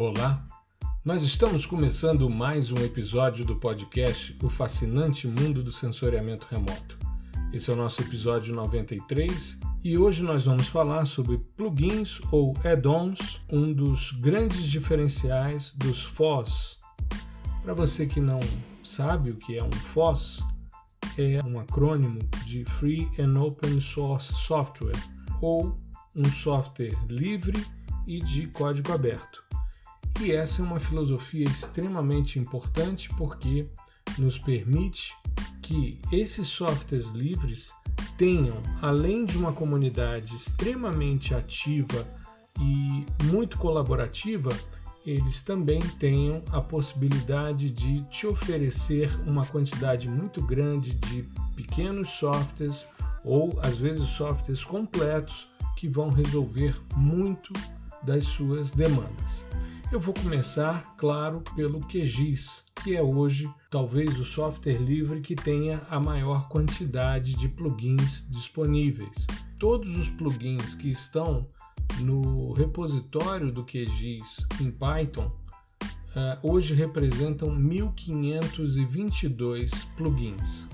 Olá, nós estamos começando mais um episódio do podcast O Fascinante Mundo do Sensoriamento Remoto. Esse é o nosso episódio 93 e hoje nós vamos falar sobre plugins ou add-ons, um dos grandes diferenciais dos FOSS. Para você que não sabe o que é um FOSS, é um acrônimo de Free and Open Source Software, ou um software livre e de código aberto. E essa é uma filosofia extremamente importante porque nos permite que esses softwares livres tenham, além de uma comunidade extremamente ativa e muito colaborativa, eles também tenham a possibilidade de te oferecer uma quantidade muito grande de pequenos softwares ou às vezes softwares completos que vão resolver muito das suas demandas. Eu vou começar, claro, pelo QGIS, que é hoje talvez o software livre que tenha a maior quantidade de plugins disponíveis. Todos os plugins que estão no repositório do QGIS em Python uh, hoje representam 1522 plugins.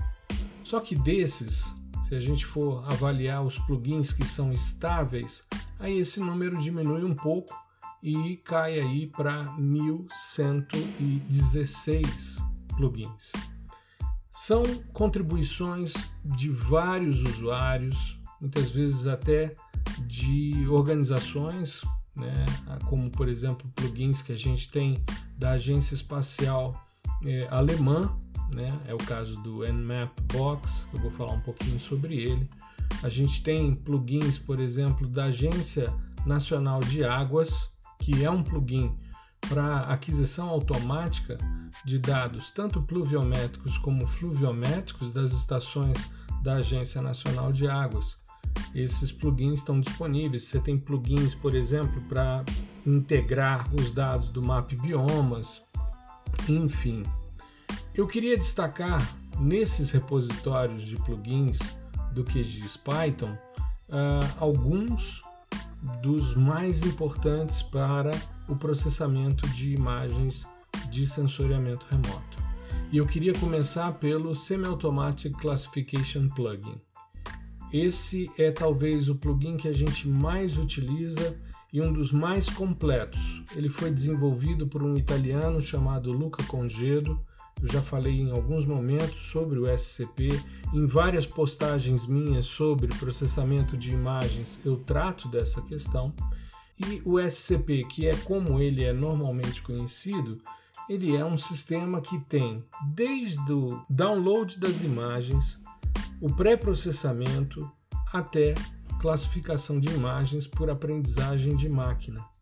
Só que desses, se a gente for avaliar os plugins que são estáveis, aí esse número diminui um pouco e cai aí para 1116 plugins. São contribuições de vários usuários, muitas vezes até de organizações, né, como por exemplo plugins que a gente tem da Agência Espacial é, Alemã, né, é o caso do Nmap Box, eu vou falar um pouquinho sobre ele. A gente tem plugins, por exemplo, da Agência Nacional de Águas, que é um plugin para aquisição automática de dados tanto pluviométricos como fluviométricos das estações da Agência Nacional de Águas. Esses plugins estão disponíveis. Você tem plugins, por exemplo, para integrar os dados do Map Biomas, enfim. Eu queria destacar nesses repositórios de plugins do QGIS Python uh, alguns dos mais importantes para o processamento de imagens de sensoriamento remoto. E eu queria começar pelo Semi-Automatic Classification Plugin. Esse é talvez o plugin que a gente mais utiliza e um dos mais completos. Ele foi desenvolvido por um italiano chamado Luca Congedo eu já falei em alguns momentos sobre o SCP, em várias postagens minhas sobre processamento de imagens eu trato dessa questão. E o SCP, que é como ele é normalmente conhecido, ele é um sistema que tem desde o download das imagens, o pré-processamento até classificação de imagens por aprendizagem de máquina.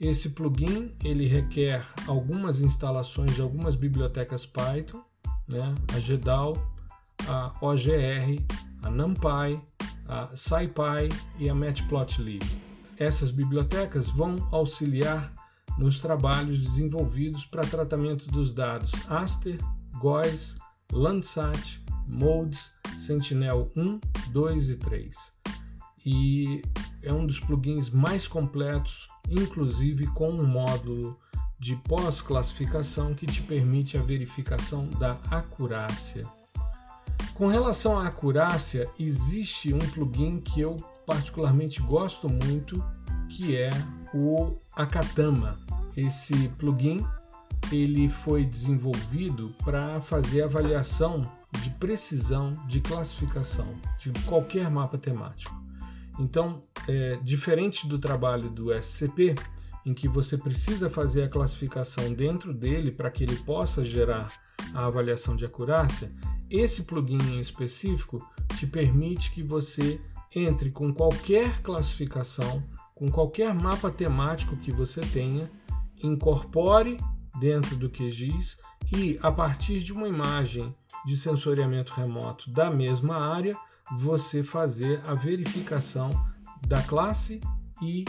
Esse plugin ele requer algumas instalações de algumas bibliotecas Python, né? a GDAL, a OGR, a NumPy, a SciPy e a Matplotlib. Essas bibliotecas vão auxiliar nos trabalhos desenvolvidos para tratamento dos dados Aster, GOES, Landsat, MODES, Sentinel 1, 2 e 3. E é um dos plugins mais completos inclusive com um módulo de pós-classificação que te permite a verificação da acurácia. Com relação à acurácia, existe um plugin que eu particularmente gosto muito, que é o Akatama. Esse plugin ele foi desenvolvido para fazer avaliação de precisão de classificação de qualquer mapa temático. Então, é, diferente do trabalho do SCP, em que você precisa fazer a classificação dentro dele para que ele possa gerar a avaliação de acurácia, esse plugin em específico te permite que você entre com qualquer classificação, com qualquer mapa temático que você tenha, incorpore dentro do QGIS e, a partir de uma imagem de sensoriamento remoto da mesma área, você fazer a verificação da classe e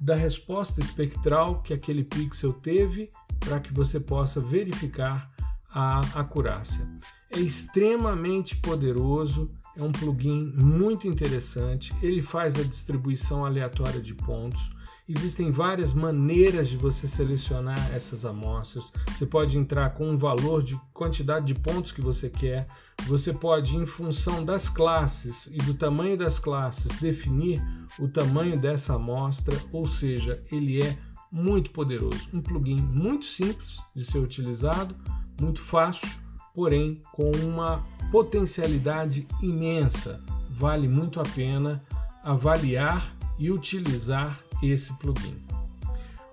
da resposta espectral que aquele pixel teve para que você possa verificar a acurácia. É extremamente poderoso, é um plugin muito interessante, ele faz a distribuição aleatória de pontos, Existem várias maneiras de você selecionar essas amostras. Você pode entrar com um valor de quantidade de pontos que você quer. Você pode, em função das classes e do tamanho das classes, definir o tamanho dessa amostra, ou seja, ele é muito poderoso. Um plugin muito simples de ser utilizado, muito fácil, porém com uma potencialidade imensa. Vale muito a pena avaliar e utilizar esse plugin.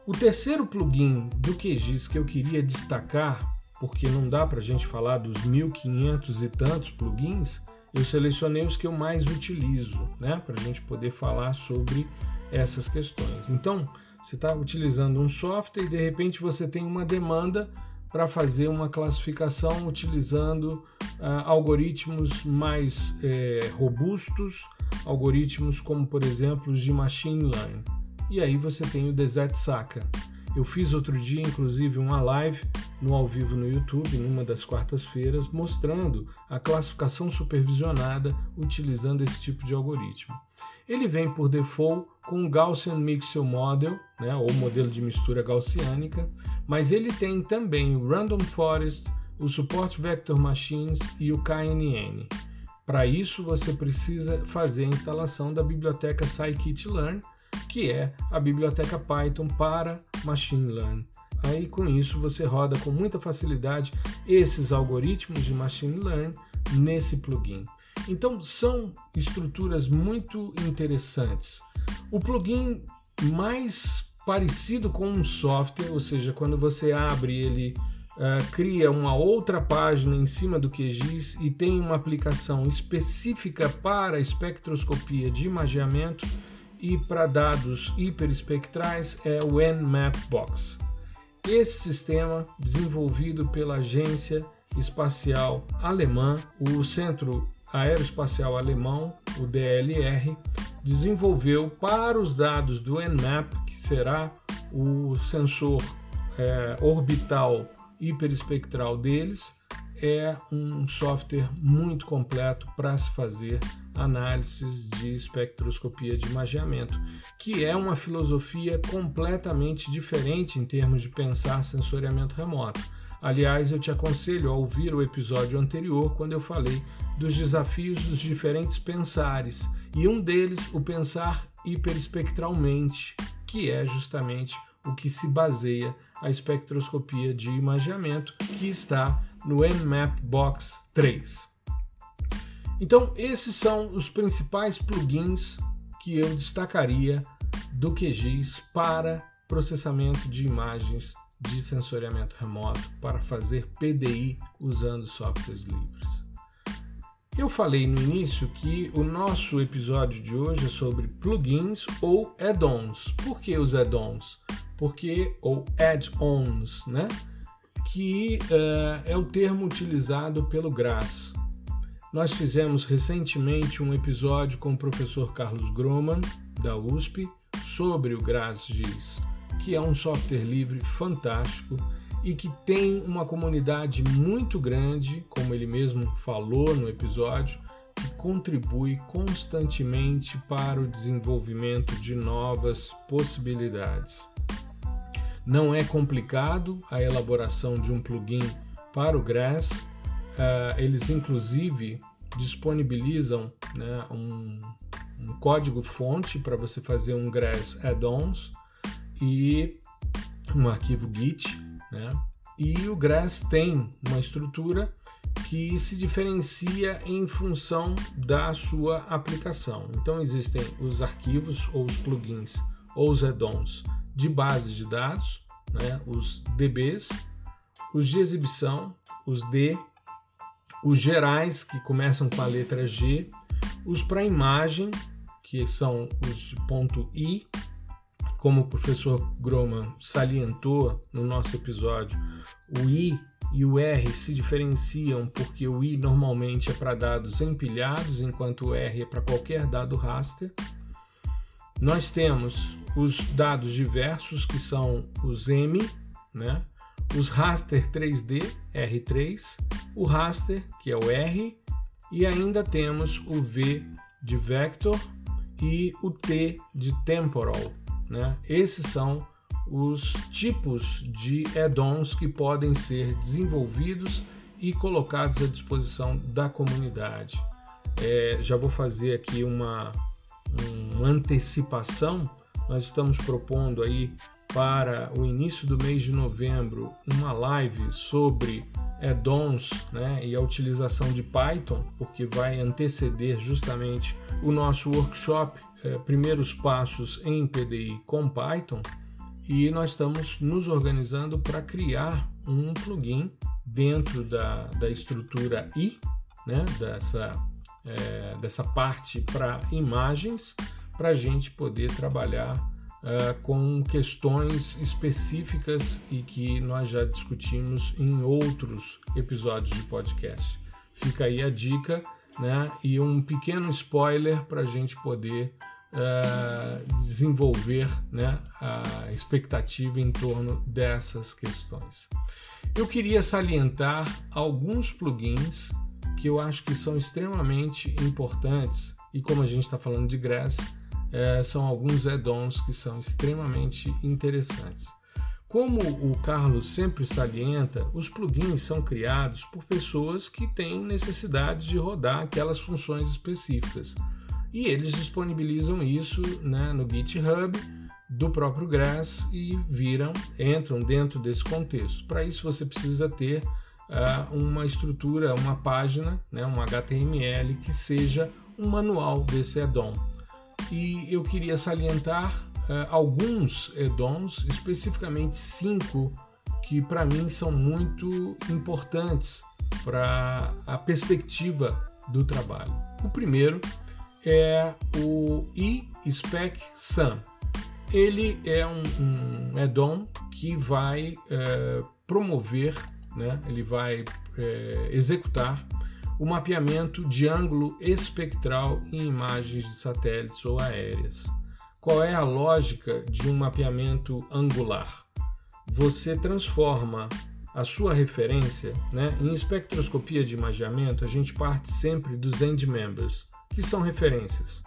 O terceiro plugin do QGIS que eu queria destacar, porque não dá para a gente falar dos 1500 e tantos plugins, eu selecionei os que eu mais utilizo, né, para a gente poder falar sobre essas questões. Então, você está utilizando um software e de repente você tem uma demanda para fazer uma classificação utilizando uh, algoritmos mais eh, robustos, algoritmos como, por exemplo, os de machine learning. E aí você tem o Desert Saka. Eu fiz outro dia, inclusive, uma live no ao vivo no YouTube, numa das quartas-feiras, mostrando a classificação supervisionada utilizando esse tipo de algoritmo. Ele vem por default com o Gaussian Mixel Model, né, ou modelo de mistura gaussiânica, mas ele tem também o Random Forest, o Support Vector Machines e o KNN. Para isso, você precisa fazer a instalação da biblioteca scikit-learn, que é a biblioteca Python para Machine Learning. Aí com isso você roda com muita facilidade esses algoritmos de Machine Learning nesse plugin. Então são estruturas muito interessantes. O plugin mais parecido com um software, ou seja, quando você abre ele uh, cria uma outra página em cima do QGIS e tem uma aplicação específica para espectroscopia de imageamento e para dados hiperespectrais é o Nmap Box. Esse sistema, desenvolvido pela Agência Espacial Alemã, o Centro Aeroespacial Alemão, o DLR, desenvolveu para os dados do Nmap, que será o sensor é, orbital hiperespectral deles, é um software muito completo para se fazer análises de espectroscopia de imageamento, que é uma filosofia completamente diferente em termos de pensar sensoriamento remoto. Aliás, eu te aconselho a ouvir o episódio anterior quando eu falei dos desafios dos diferentes pensares, e um deles o pensar hiperespectralmente, que é justamente o que se baseia a espectroscopia de imageamento que está no Nmap Box 3. Então, esses são os principais plugins que eu destacaria do QGIS para processamento de imagens de sensoriamento remoto para fazer PDI usando softwares livres. Eu falei no início que o nosso episódio de hoje é sobre plugins ou add-ons. Por que os add-ons? Porque ou add-ons, né? Que uh, é o termo utilizado pelo GRAS, nós fizemos recentemente um episódio com o professor Carlos Groman, da USP, sobre o GrasGIS, que é um software livre fantástico e que tem uma comunidade muito grande, como ele mesmo falou no episódio, que contribui constantemente para o desenvolvimento de novas possibilidades. Não é complicado a elaboração de um plugin para o GRAS Uh, eles inclusive disponibilizam né, um, um código-fonte para você fazer um Grass add-ons e um arquivo Git, né? E o Grass tem uma estrutura que se diferencia em função da sua aplicação. Então existem os arquivos ou os plugins ou os add-ons de bases de dados, né? os DBs, os de exibição, os D os gerais, que começam com a letra G, os para imagem, que são os de ponto I, como o professor Groman salientou no nosso episódio, o I e o R se diferenciam porque o I normalmente é para dados empilhados, enquanto o R é para qualquer dado raster. Nós temos os dados diversos, que são os M, né? Os raster 3D R3, o raster, que é o R, e ainda temos o V de vector e o T de temporal, né, esses são os tipos de add-ons que podem ser desenvolvidos e colocados à disposição da comunidade. É, já vou fazer aqui uma, uma antecipação. Nós estamos propondo aí para o início do mês de novembro uma live sobre add-ons né, e a utilização de Python, porque vai anteceder justamente o nosso workshop é, Primeiros Passos em PDI com Python. E nós estamos nos organizando para criar um plugin dentro da, da estrutura I, né, dessa, é, dessa parte para imagens, para a gente poder trabalhar uh, com questões específicas e que nós já discutimos em outros episódios de podcast. Fica aí a dica né, e um pequeno spoiler para a gente poder uh, desenvolver né, a expectativa em torno dessas questões. Eu queria salientar alguns plugins que eu acho que são extremamente importantes e como a gente está falando de Grass, é, são alguns add-ons que são extremamente interessantes. Como o Carlos sempre salienta, os plugins são criados por pessoas que têm necessidade de rodar aquelas funções específicas. E eles disponibilizam isso né, no GitHub do próprio Grass e viram, entram dentro desse contexto. Para isso você precisa ter uh, uma estrutura, uma página, né, um HTML que seja um manual desse add-on e eu queria salientar uh, alguns add-ons, especificamente cinco, que para mim são muito importantes para a perspectiva do trabalho. O primeiro é o eSpec Sum. Ele é um, um add-on que vai uh, promover, né, ele vai uh, executar o mapeamento de ângulo espectral em imagens de satélites ou aéreas. Qual é a lógica de um mapeamento angular? Você transforma a sua referência, né? em espectroscopia de imageamento, a gente parte sempre dos end members, que são referências.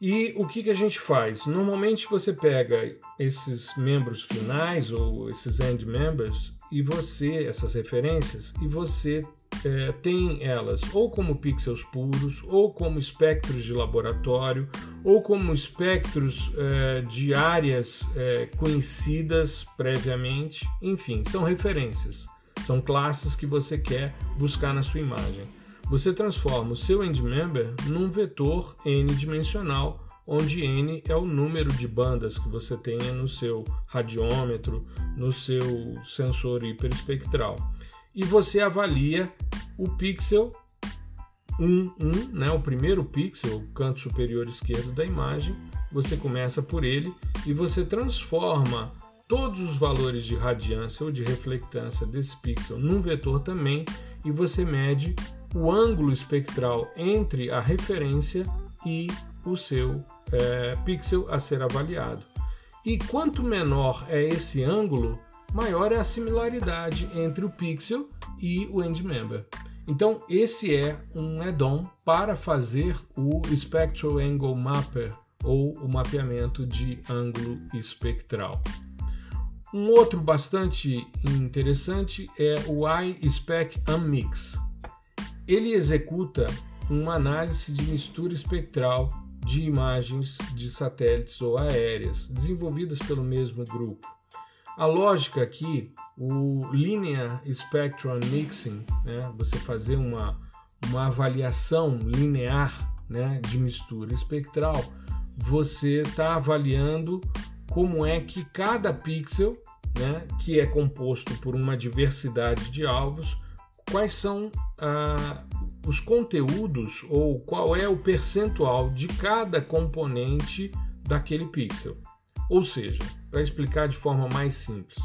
E o que, que a gente faz? Normalmente você pega esses membros finais ou esses end members e você, essas referências, e você é, tem elas ou como pixels puros, ou como espectros de laboratório, ou como espectros é, de áreas é, conhecidas previamente. Enfim, são referências, são classes que você quer buscar na sua imagem. Você transforma o seu endmember num vetor n-dimensional, onde n é o número de bandas que você tenha no seu radiômetro, no seu sensor hiperespectral. E você avalia o pixel 1, 1, né, o primeiro pixel, o canto superior esquerdo da imagem, você começa por ele e você transforma todos os valores de radiância ou de reflectância desse pixel num vetor também e você mede o ângulo espectral entre a referência e o seu é, pixel a ser avaliado. E quanto menor é esse ângulo, maior é a similaridade entre o pixel e o endmember. Então, esse é um add-on para fazer o Spectral Angle Mapper ou o mapeamento de ângulo espectral. Um outro bastante interessante é o iSpec Unmix. Ele executa uma análise de mistura espectral de imagens de satélites ou aéreas, desenvolvidas pelo mesmo grupo. A lógica aqui, o Linear Spectrum Mixing, né, você fazer uma, uma avaliação linear né, de mistura espectral, você está avaliando como é que cada pixel, né, que é composto por uma diversidade de alvos, quais são ah, os conteúdos ou qual é o percentual de cada componente daquele pixel. Ou seja, para explicar de forma mais simples,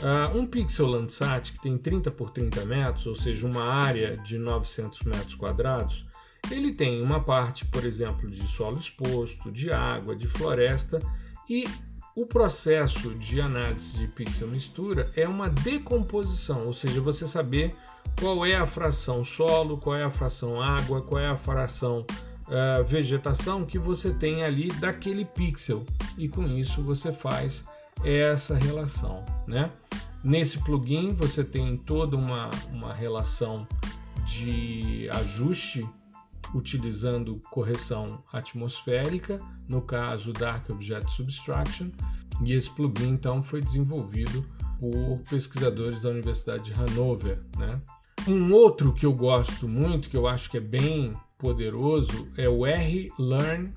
uh, um pixel Landsat que tem 30 por 30 metros, ou seja, uma área de 900 metros quadrados, ele tem uma parte, por exemplo, de solo exposto, de água, de floresta e o processo de análise de pixel mistura é uma decomposição, ou seja, você saber qual é a fração solo, qual é a fração água, qual é a fração uh, vegetação que você tem ali daquele pixel e com isso você faz essa relação, né? Nesse plugin você tem toda uma, uma relação de ajuste utilizando correção atmosférica, no caso Dark Object Subtraction, e esse plugin então foi desenvolvido por pesquisadores da Universidade de Hanover, né? Um outro que eu gosto muito, que eu acho que é bem poderoso, é o rlearn.ml.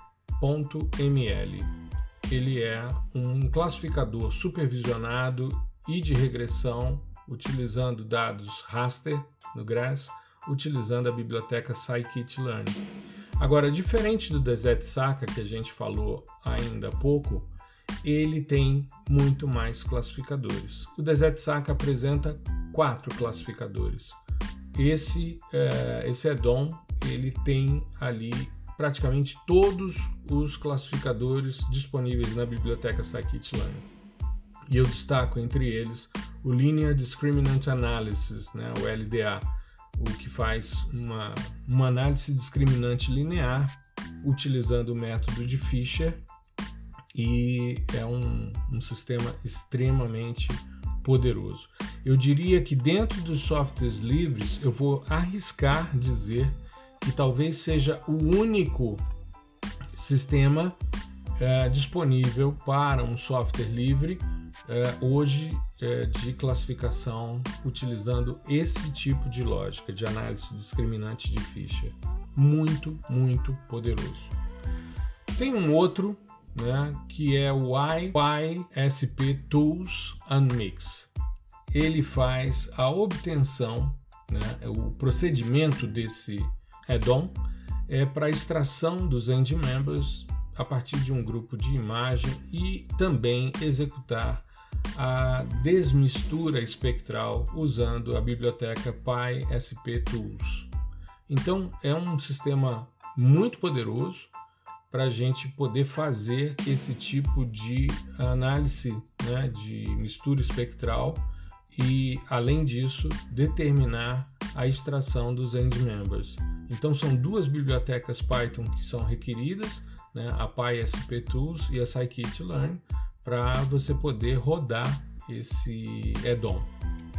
Ele é um classificador supervisionado e de regressão utilizando dados raster no GRASS, utilizando a biblioteca scikit-learn. Agora, diferente do Desert Saka que a gente falou ainda há pouco, ele tem muito mais classificadores. O Desert Saka apresenta quatro classificadores. Esse, é, esse addon ele tem ali praticamente todos os classificadores disponíveis na biblioteca scikit-learn. E eu destaco entre eles o Linear Discriminant Analysis, né, o LDA, o que faz uma, uma análise discriminante linear utilizando o método de Fisher e é um, um sistema extremamente poderoso. Eu diria que dentro dos softwares livres, eu vou arriscar dizer que talvez seja o único sistema é, disponível para um software livre é, hoje é, de classificação utilizando esse tipo de lógica de análise discriminante de Fisher. Muito, muito poderoso. Tem um outro né, que é o YYSP Tools Unmix. Ele faz a obtenção, né, o procedimento desse add-on é para extração dos end members a partir de um grupo de imagem e também executar a desmistura espectral usando a biblioteca PySP Tools. Então é um sistema muito poderoso para a gente poder fazer esse tipo de análise né, de mistura espectral e, além disso, determinar a extração dos end members. Então, são duas bibliotecas Python que são requeridas, né, a PySP Tools e a Scikit-learn, para você poder rodar esse add-on.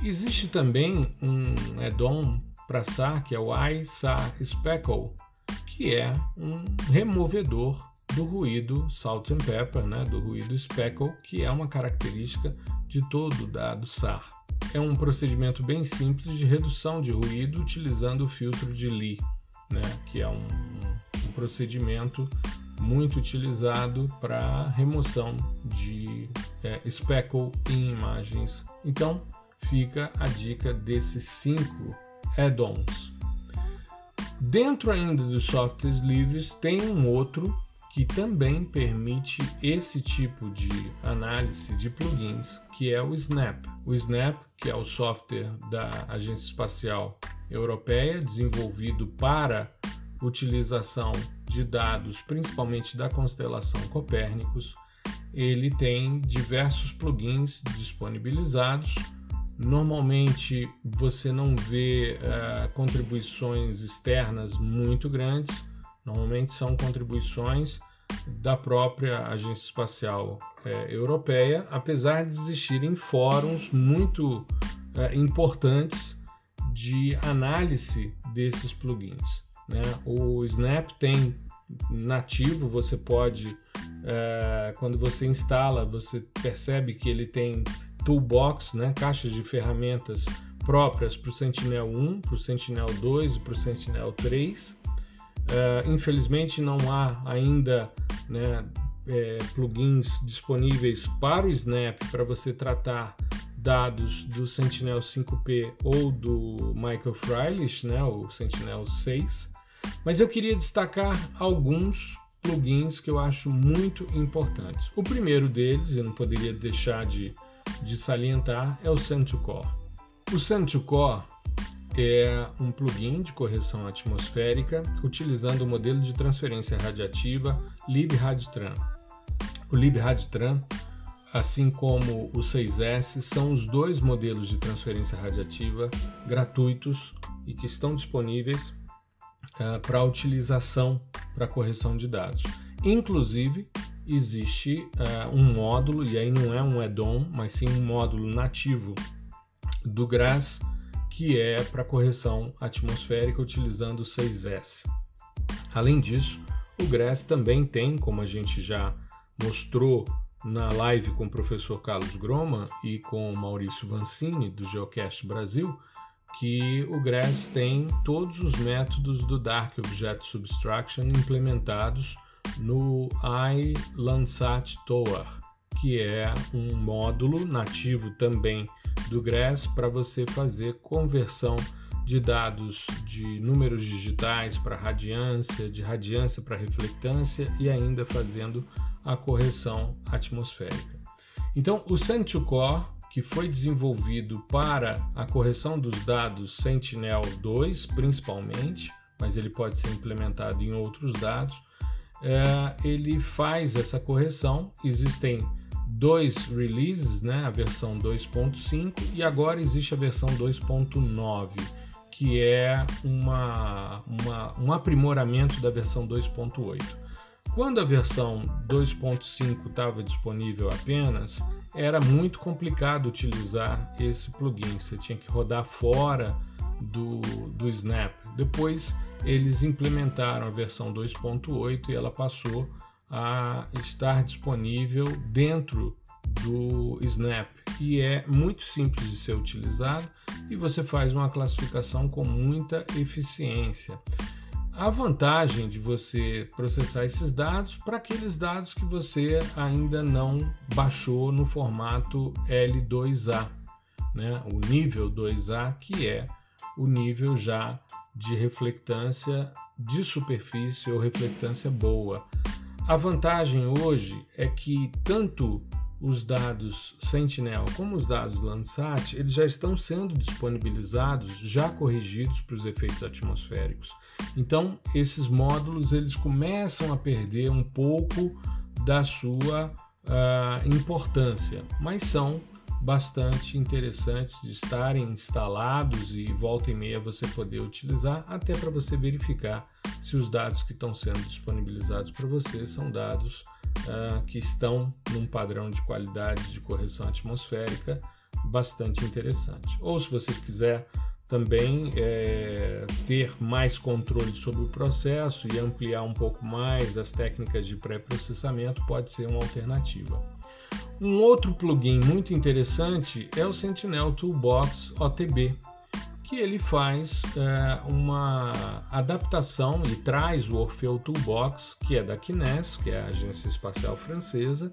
Existe também um add-on para SAR, que é o iSAR Speckle, que é um removedor do ruído salt and pepper, né, do ruído speckle, que é uma característica de todo o dado SAR. É um procedimento bem simples de redução de ruído utilizando o filtro de Lee, né, que é um, um, um procedimento muito utilizado para remoção de é, speckle em imagens. Então, fica a dica desses cinco add-ons. Dentro ainda dos softwares livres, tem um outro que também permite esse tipo de análise de plugins, que é o Snap. O Snap, que é o software da Agência Espacial Europeia, desenvolvido para utilização de dados, principalmente da constelação Copérnicos, ele tem diversos plugins disponibilizados Normalmente você não vê uh, contribuições externas muito grandes, normalmente são contribuições da própria Agência Espacial uh, Europeia, apesar de existirem fóruns muito uh, importantes de análise desses plugins. Né? O Snap tem nativo, você pode, quando você instala, você percebe que ele tem toolbox, né, caixas de ferramentas próprias para o Sentinel 1, para o Sentinel 2 e para o Sentinel 3. Uh, eh, infelizmente não há ainda né, é, plugins disponíveis para o Snap para você tratar dados do Sentinel 5P ou do Michael Freilich, né, o Sentinel 6. Mas eu queria destacar alguns plugins que eu acho muito importantes. O primeiro deles, eu não poderia deixar de de salientar é o Send2Core. O Send2Core é um plugin de correção atmosférica utilizando o modelo de transferência radiativa LibRadTran. O LibRadTran, assim como o 6S, são os dois modelos de transferência radiativa gratuitos e que estão disponíveis uh, para utilização para correção de dados. Inclusive, existe uh, um módulo, e aí não é um add-on, mas sim um módulo nativo do GRASS, que é para correção atmosférica utilizando o 6S. Além disso, o GRASS também tem, como a gente já mostrou na live com o professor Carlos Groma e com o Maurício Vancini, do Geocast Brasil, que o GRASS tem todos os métodos do Dark Object Subtraction implementados no iLandsat Tower, que é um módulo nativo também do GRASS para você fazer conversão de dados de números digitais para radiância, de radiância para reflectância e ainda fazendo a correção atmosférica. Então, o Send-to-Core, que foi desenvolvido para a correção dos dados Sentinel-2 principalmente, mas ele pode ser implementado em outros dados, é, ele faz essa correção. Existem dois releases, né? a versão 2.5 e agora existe a versão 2.9, que é uma, uma, um aprimoramento da versão 2.8. Quando a versão 2.5 estava disponível apenas, era muito complicado utilizar esse plugin, você tinha que rodar fora do, do Snap. Depois eles implementaram a versão 2.8 e ela passou a estar disponível dentro do Snap e é muito simples de ser utilizado e você faz uma classificação com muita eficiência. A vantagem de você processar esses dados para aqueles dados que você ainda não baixou no formato L2A, né? o nível 2A, que é o nível já de reflectância de superfície ou reflectância boa. A vantagem hoje é que tanto os dados Sentinel como os dados Landsat, eles já estão sendo disponibilizados, já corrigidos para os efeitos atmosféricos. Então, esses módulos eles começam a perder um pouco da sua uh, importância, mas são bastante interessantes de estarem instalados e volta e meia você poder utilizar, até para você verificar se os dados que estão sendo disponibilizados para você são dados uh, que estão num padrão de qualidade de correção atmosférica bastante interessante. Ou se você quiser também é, ter mais controle sobre o processo e ampliar um pouco mais as técnicas de pré-processamento, pode ser uma alternativa. Um outro plugin muito interessante é o Sentinel Toolbox OTB, que ele faz é, uma adaptação e traz o Orfeu Toolbox, que é da Kines, que é a agência espacial francesa,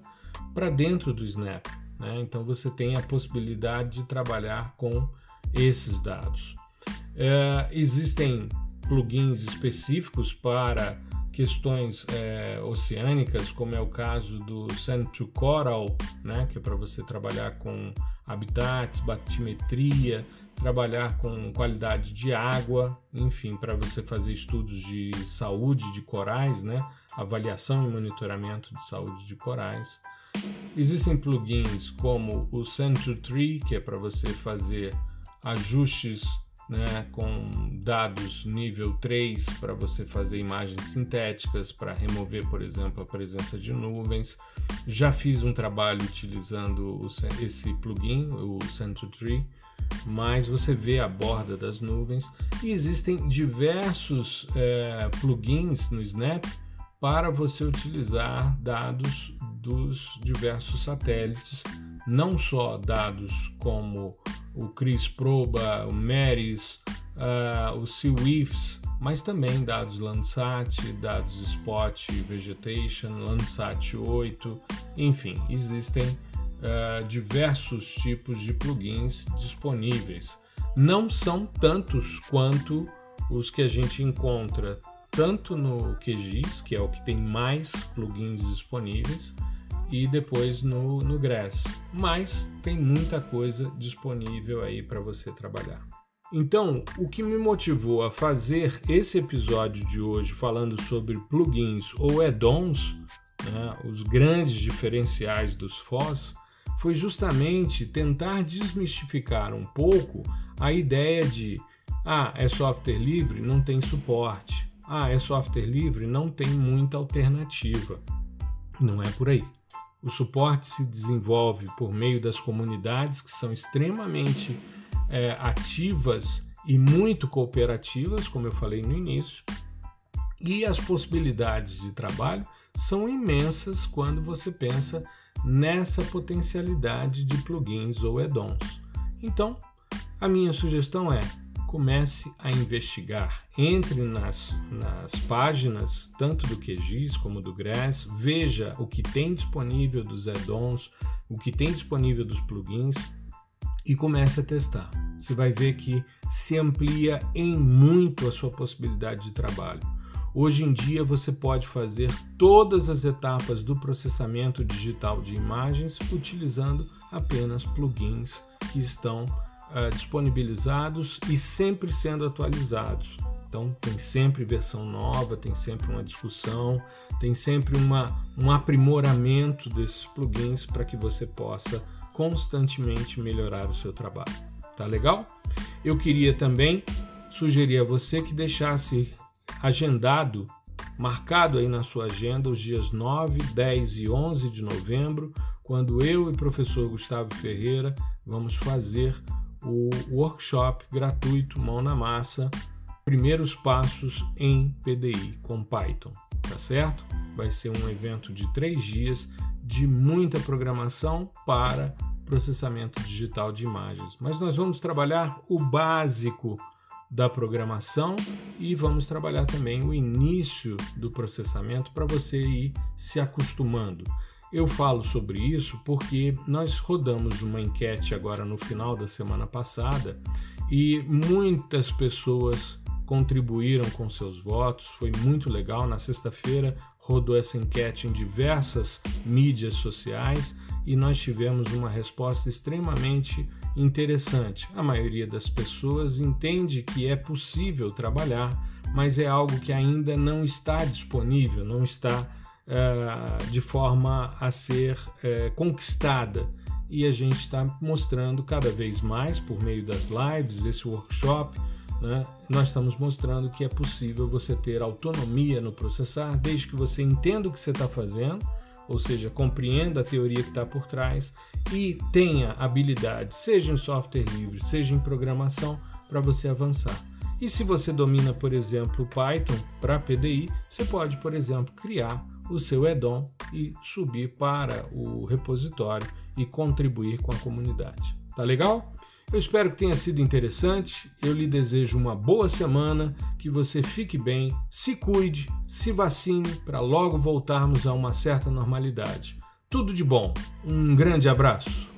para dentro do Snap. Né? Então você tem a possibilidade de trabalhar com esses dados. É, existem plugins específicos para questões é, oceânicas, como é o caso do Sand to Coral, né, que é para você trabalhar com habitats, batimetria, trabalhar com qualidade de água, enfim, para você fazer estudos de saúde de corais, né, avaliação e monitoramento de saúde de corais. Existem plugins como o Sand to Tree, que é para você fazer ajustes né, com dados nível 3 para você fazer imagens sintéticas, para remover, por exemplo, a presença de nuvens. Já fiz um trabalho utilizando o, esse plugin, o Center Tree, mas você vê a borda das nuvens e existem diversos é, plugins no Snap para você utilizar dados dos diversos satélites, não só dados como o Chris Proba, o Meris, uh, o SeaWIFs, mas também dados Landsat, dados Spot Vegetation, Landsat 8, enfim, existem uh, diversos tipos de plugins disponíveis. Não são tantos quanto os que a gente encontra tanto no QGIS, que é o que tem mais plugins disponíveis, e depois no, no Grass. Mas tem muita coisa disponível aí para você trabalhar. Então, o que me motivou a fazer esse episódio de hoje falando sobre plugins ou add-ons, né, os grandes diferenciais dos FOSS, foi justamente tentar desmistificar um pouco a ideia de ah, é software livre, não tem suporte. ah, é software livre, não tem muita alternativa. Não é por aí. O suporte se desenvolve por meio das comunidades que são extremamente é, ativas e muito cooperativas, como eu falei no início, e as possibilidades de trabalho são imensas quando você pensa nessa potencialidade de plugins ou add-ons. Então, a minha sugestão é comece a investigar. Entre nas, nas páginas, tanto do QGIS como do GRASS, veja o que tem disponível dos add-ons, o que tem disponível dos plugins e comece a testar. Você vai ver que se amplia em muito a sua possibilidade de trabalho. Hoje em dia você pode fazer todas as etapas do processamento digital de imagens utilizando apenas plugins que estão uh, disponibilizados e sempre sendo atualizados. Então tem sempre versão nova, tem sempre uma discussão, tem sempre uma, um aprimoramento desses plugins para que você possa constantemente melhorar o seu trabalho. Tá legal? Eu queria também sugerir a você que deixasse agendado, marcado aí na sua agenda os dias 9, 10 e 11 de novembro, quando eu e o professor Gustavo Ferreira vamos fazer o workshop gratuito Mão na Massa, primeiros passos em PDI com Python, tá certo? Vai ser um evento de três dias de muita programação para processamento digital de imagens. Mas nós vamos trabalhar o básico da programação e vamos trabalhar também o início do processamento para você ir se acostumando. Eu falo sobre isso porque nós rodamos uma enquete agora no final da semana passada e muitas pessoas contribuíram com seus votos, foi muito legal. Na sexta-feira rodou essa enquete em diversas mídias sociais e nós tivemos uma resposta extremamente interessante. A maioria das pessoas entende que é possível trabalhar, mas é algo que ainda não está disponível, não está uh, de forma a ser uh, conquistada. E a gente está mostrando cada vez mais, por meio das lives, esse workshop, né, nós estamos mostrando que é possível você ter autonomia no processar, desde que você entenda o que você está fazendo, ou seja, compreenda a teoria que está por trás e tenha habilidade, seja em software livre, seja em programação, para você avançar. E se você domina, por exemplo, Python para PDI, você pode, por exemplo, criar o seu add-on e subir para o repositório e contribuir com a comunidade. Tá legal? Eu espero que tenha sido interessante. Eu lhe desejo uma boa semana, que você fique bem, se cuide, se vacine para logo voltarmos a uma certa normalidade. Tudo de bom. Um grande abraço.